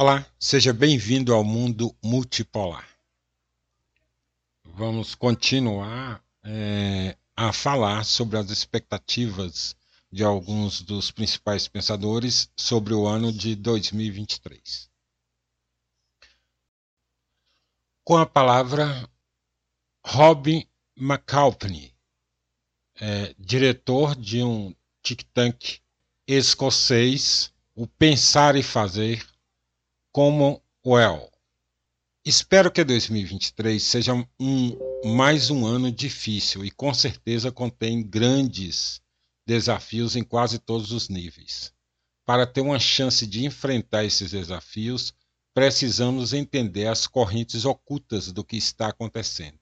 Olá, seja bem-vindo ao mundo multipolar. Vamos continuar é, a falar sobre as expectativas de alguns dos principais pensadores sobre o ano de 2023. Com a palavra Robin McAlpine, é, diretor de um think tank escocês, o Pensar e Fazer Commonwealth. Espero que 2023 seja um, mais um ano difícil e com certeza contém grandes desafios em quase todos os níveis. Para ter uma chance de enfrentar esses desafios, precisamos entender as correntes ocultas do que está acontecendo.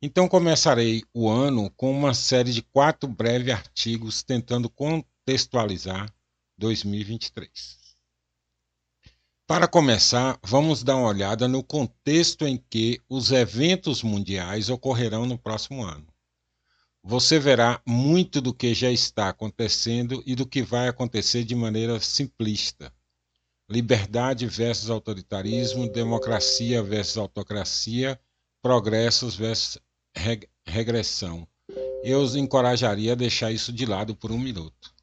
Então começarei o ano com uma série de quatro breves artigos tentando contextualizar 2023. Para começar, vamos dar uma olhada no contexto em que os eventos mundiais ocorrerão no próximo ano. Você verá muito do que já está acontecendo e do que vai acontecer de maneira simplista. Liberdade versus autoritarismo, democracia versus autocracia, progressos versus regressão. Eu os encorajaria a deixar isso de lado por um minuto.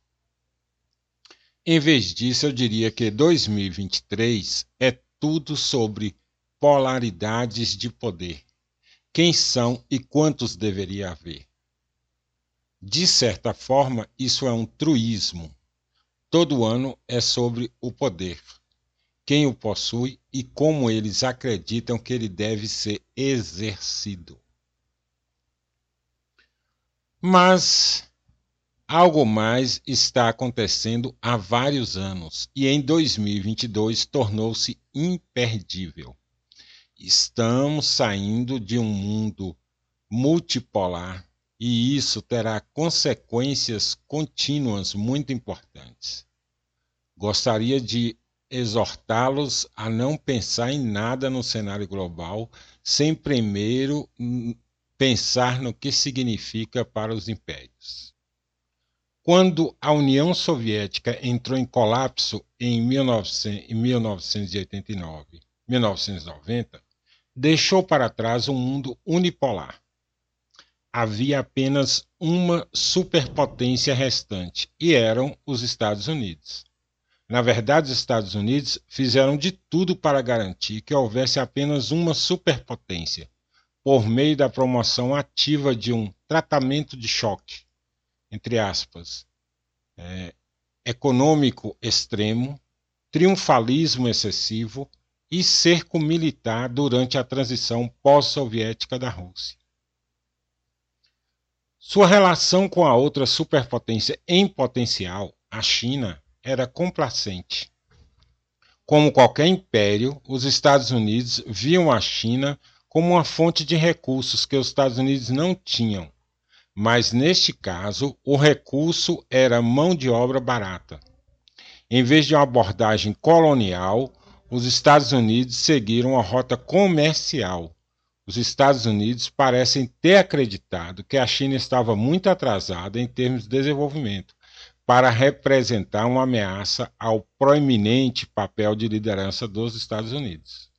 Em vez disso, eu diria que 2023 é tudo sobre polaridades de poder. Quem são e quantos deveria haver? De certa forma, isso é um truísmo. Todo ano é sobre o poder, quem o possui e como eles acreditam que ele deve ser exercido. Mas Algo mais está acontecendo há vários anos e em 2022 tornou-se imperdível. Estamos saindo de um mundo multipolar e isso terá consequências contínuas muito importantes. Gostaria de exortá-los a não pensar em nada no cenário global sem primeiro pensar no que significa para os impérios. Quando a União Soviética entrou em colapso em 1989, 1990, deixou para trás um mundo unipolar. Havia apenas uma superpotência restante, e eram os Estados Unidos. Na verdade, os Estados Unidos fizeram de tudo para garantir que houvesse apenas uma superpotência, por meio da promoção ativa de um tratamento de choque entre aspas, é, econômico extremo, triunfalismo excessivo e cerco militar durante a transição pós-soviética da Rússia. Sua relação com a outra superpotência em potencial, a China, era complacente. Como qualquer império, os Estados Unidos viam a China como uma fonte de recursos que os Estados Unidos não tinham mas neste caso o recurso era mão de obra barata. Em vez de uma abordagem colonial, os Estados Unidos seguiram a rota comercial. Os Estados Unidos parecem ter acreditado que a China estava muito atrasada em termos de desenvolvimento para representar uma ameaça ao proeminente papel de liderança dos Estados Unidos.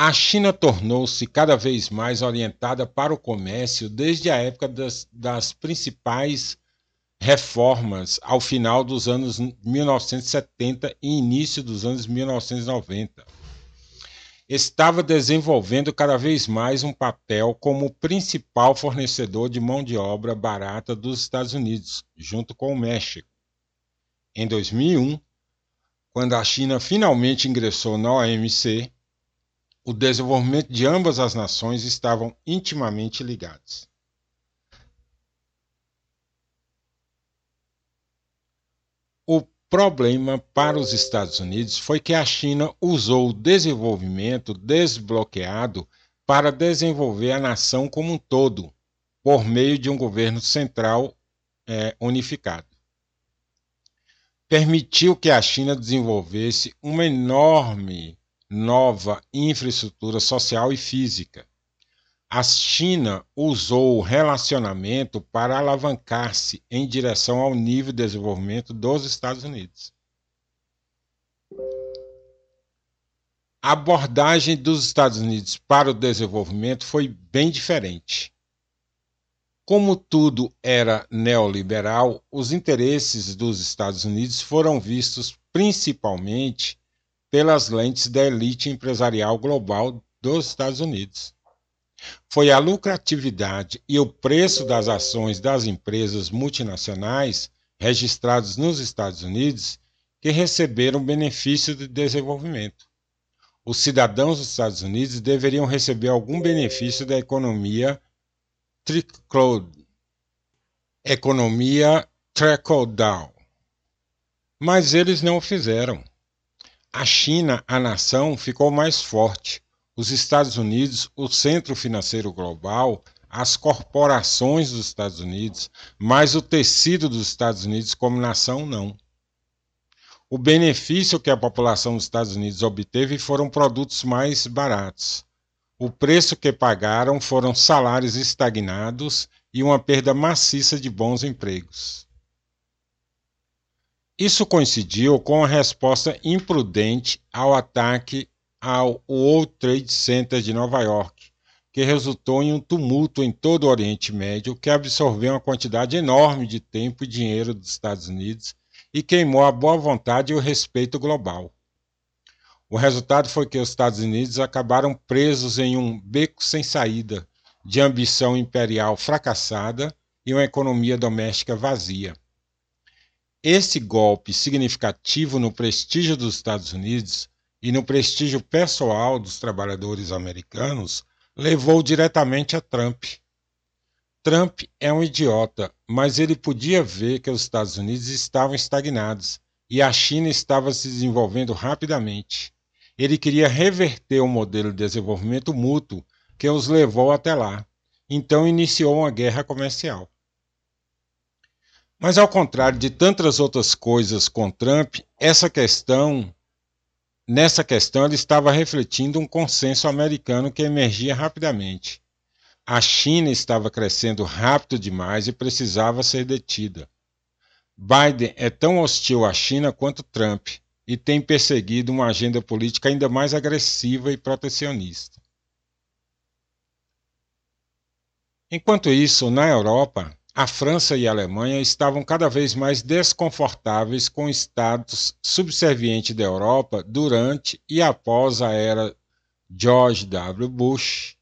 A China tornou-se cada vez mais orientada para o comércio desde a época das, das principais reformas ao final dos anos 1970 e início dos anos 1990. Estava desenvolvendo cada vez mais um papel como principal fornecedor de mão de obra barata dos Estados Unidos, junto com o México. Em 2001, quando a China finalmente ingressou na OMC, o desenvolvimento de ambas as nações estavam intimamente ligados. O problema para os Estados Unidos foi que a China usou o desenvolvimento desbloqueado para desenvolver a nação como um todo, por meio de um governo central é, unificado. Permitiu que a China desenvolvesse uma enorme nova infraestrutura social e física. a China usou o relacionamento para alavancar-se em direção ao nível de desenvolvimento dos Estados Unidos. A abordagem dos Estados Unidos para o desenvolvimento foi bem diferente. Como tudo era neoliberal, os interesses dos Estados Unidos foram vistos principalmente pelas lentes da elite empresarial global dos Estados Unidos. Foi a lucratividade e o preço das ações das empresas multinacionais registradas nos Estados Unidos que receberam benefício de desenvolvimento. Os cidadãos dos Estados Unidos deveriam receber algum benefício da economia trickle, economia trickle down. Mas eles não o fizeram. A China, a nação, ficou mais forte. Os Estados Unidos, o centro financeiro global, as corporações dos Estados Unidos, mas o tecido dos Estados Unidos como nação, não. O benefício que a população dos Estados Unidos obteve foram produtos mais baratos. O preço que pagaram foram salários estagnados e uma perda maciça de bons empregos. Isso coincidiu com a resposta imprudente ao ataque ao World Trade Center de Nova York, que resultou em um tumulto em todo o Oriente Médio que absorveu uma quantidade enorme de tempo e dinheiro dos Estados Unidos e queimou a boa vontade e o respeito global. O resultado foi que os Estados Unidos acabaram presos em um beco sem saída, de ambição imperial fracassada e uma economia doméstica vazia. Esse golpe significativo no prestígio dos Estados Unidos e no prestígio pessoal dos trabalhadores americanos levou diretamente a Trump. Trump é um idiota, mas ele podia ver que os Estados Unidos estavam estagnados e a China estava se desenvolvendo rapidamente. Ele queria reverter o modelo de desenvolvimento mútuo que os levou até lá. Então iniciou uma guerra comercial. Mas ao contrário de tantas outras coisas com Trump, essa questão, nessa questão ele estava refletindo um consenso americano que emergia rapidamente. A China estava crescendo rápido demais e precisava ser detida. Biden é tão hostil à China quanto Trump e tem perseguido uma agenda política ainda mais agressiva e protecionista. Enquanto isso, na Europa, a França e a Alemanha estavam cada vez mais desconfortáveis com o status subserviente da Europa durante e após a era George W. Bush.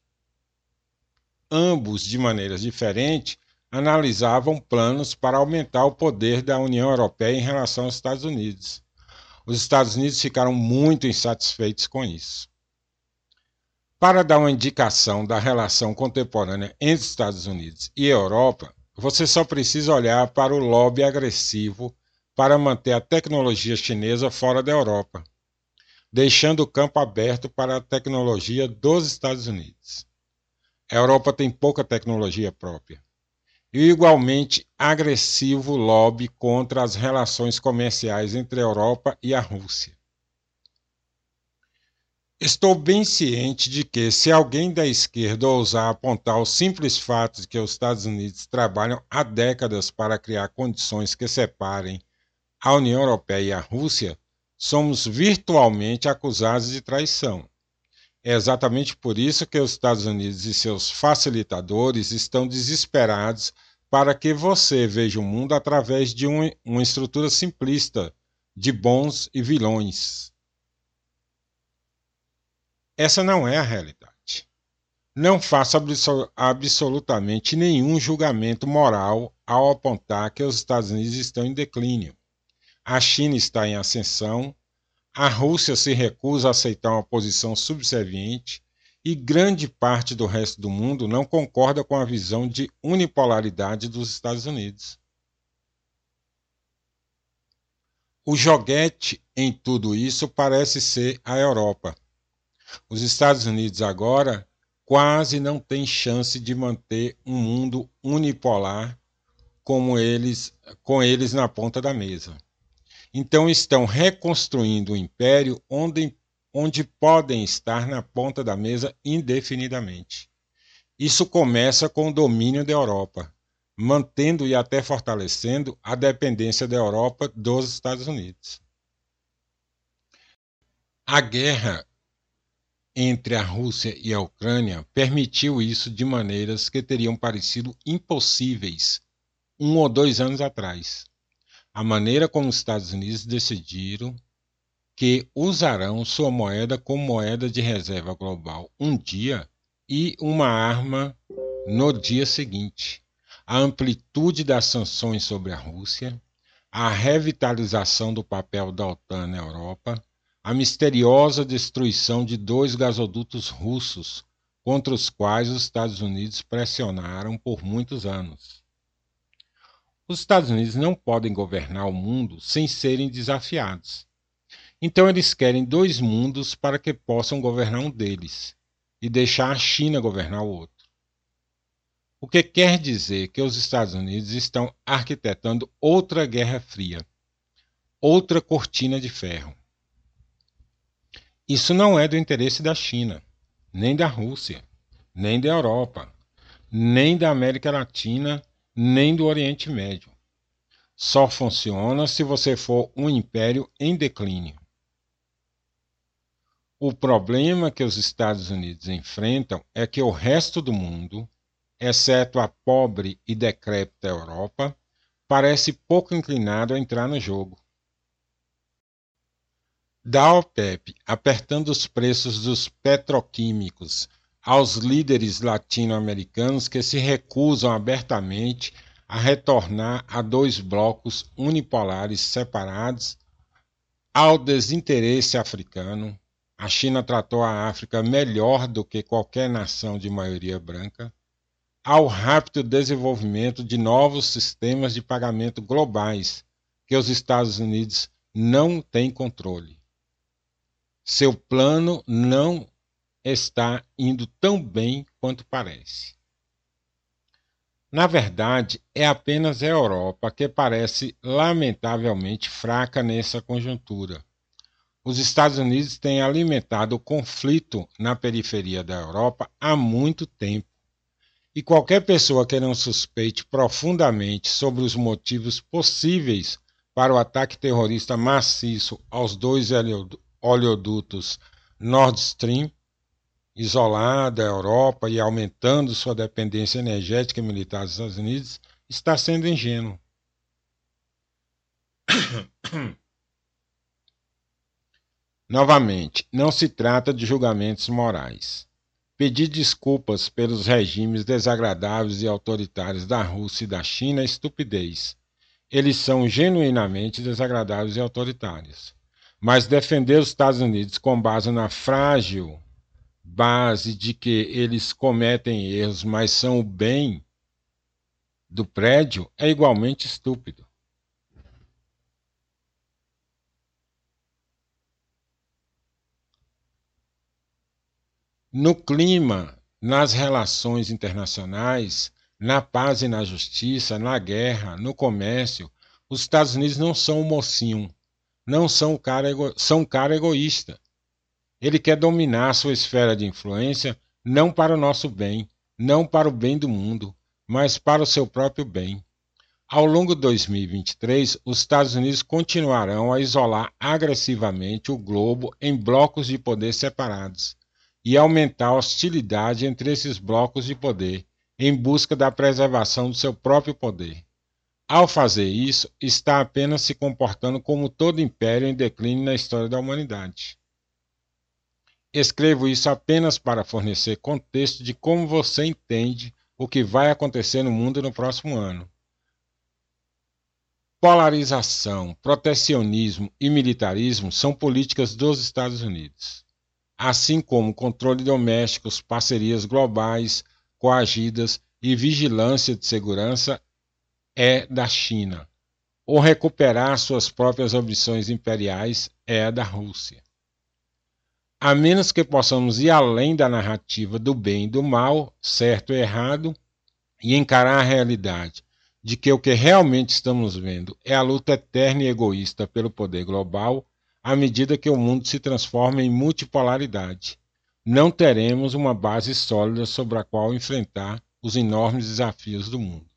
Ambos, de maneiras diferentes, analisavam planos para aumentar o poder da União Europeia em relação aos Estados Unidos. Os Estados Unidos ficaram muito insatisfeitos com isso. Para dar uma indicação da relação contemporânea entre Estados Unidos e Europa, você só precisa olhar para o lobby agressivo para manter a tecnologia chinesa fora da Europa, deixando o campo aberto para a tecnologia dos Estados Unidos. A Europa tem pouca tecnologia própria. E o igualmente agressivo lobby contra as relações comerciais entre a Europa e a Rússia. Estou bem ciente de que, se alguém da esquerda ousar apontar o simples fato de que os Estados Unidos trabalham há décadas para criar condições que separem a União Europeia e a Rússia, somos virtualmente acusados de traição. É exatamente por isso que os Estados Unidos e seus facilitadores estão desesperados para que você veja o mundo através de um, uma estrutura simplista de bons e vilões. Essa não é a realidade. Não faço absolutamente nenhum julgamento moral ao apontar que os Estados Unidos estão em declínio. A China está em ascensão, a Rússia se recusa a aceitar uma posição subserviente e grande parte do resto do mundo não concorda com a visão de unipolaridade dos Estados Unidos. O joguete em tudo isso parece ser a Europa. Os Estados Unidos agora quase não têm chance de manter um mundo unipolar como eles, com eles na ponta da mesa. Então estão reconstruindo o um império onde, onde podem estar na ponta da mesa indefinidamente. Isso começa com o domínio da Europa, mantendo e até fortalecendo a dependência da Europa dos Estados Unidos. A guerra entre a Rússia e a Ucrânia permitiu isso de maneiras que teriam parecido impossíveis um ou dois anos atrás. A maneira como os Estados Unidos decidiram que usarão sua moeda como moeda de reserva global um dia e uma arma no dia seguinte. A amplitude das sanções sobre a Rússia, a revitalização do papel da OTAN na Europa, a misteriosa destruição de dois gasodutos russos contra os quais os Estados Unidos pressionaram por muitos anos. Os Estados Unidos não podem governar o mundo sem serem desafiados. Então eles querem dois mundos para que possam governar um deles e deixar a China governar o outro. O que quer dizer que os Estados Unidos estão arquitetando outra Guerra Fria, outra cortina de ferro. Isso não é do interesse da China, nem da Rússia, nem da Europa, nem da América Latina, nem do Oriente Médio. Só funciona se você for um império em declínio. O problema que os Estados Unidos enfrentam é que o resto do mundo, exceto a pobre e decrépita Europa, parece pouco inclinado a entrar no jogo da OPEP apertando os preços dos petroquímicos aos líderes latino-americanos que se recusam abertamente a retornar a dois blocos unipolares separados, ao desinteresse africano. A China tratou a África melhor do que qualquer nação de maioria branca, ao rápido desenvolvimento de novos sistemas de pagamento globais que os Estados Unidos não têm controle seu plano não está indo tão bem quanto parece. Na verdade, é apenas a Europa que parece lamentavelmente fraca nessa conjuntura. Os Estados Unidos têm alimentado o conflito na periferia da Europa há muito tempo. E qualquer pessoa que não suspeite profundamente sobre os motivos possíveis para o ataque terrorista maciço aos dois oleodutos Nord Stream, isolada a Europa e aumentando sua dependência energética e militar dos Estados Unidos, está sendo ingênuo. Novamente, não se trata de julgamentos morais. Pedir desculpas pelos regimes desagradáveis e autoritários da Rússia e da China é estupidez. Eles são genuinamente desagradáveis e autoritários. Mas defender os Estados Unidos com base na frágil base de que eles cometem erros, mas são o bem do prédio, é igualmente estúpido. No clima, nas relações internacionais, na paz e na justiça, na guerra, no comércio, os Estados Unidos não são o mocinho não são cara, ego... são cara egoísta. Ele quer dominar sua esfera de influência não para o nosso bem, não para o bem do mundo, mas para o seu próprio bem. Ao longo de 2023, os Estados Unidos continuarão a isolar agressivamente o globo em blocos de poder separados e aumentar a hostilidade entre esses blocos de poder em busca da preservação do seu próprio poder. Ao fazer isso, está apenas se comportando como todo império em declínio na história da humanidade. Escrevo isso apenas para fornecer contexto de como você entende o que vai acontecer no mundo no próximo ano. Polarização, protecionismo e militarismo são políticas dos Estados Unidos, assim como controle doméstico, parcerias globais, coagidas e vigilância de segurança é da China. Ou recuperar suas próprias ambições imperiais é da Rússia. A menos que possamos ir além da narrativa do bem e do mal, certo e errado, e encarar a realidade de que o que realmente estamos vendo é a luta eterna e egoísta pelo poder global, à medida que o mundo se transforma em multipolaridade. não teremos uma base sólida sobre a qual enfrentar os enormes desafios do mundo.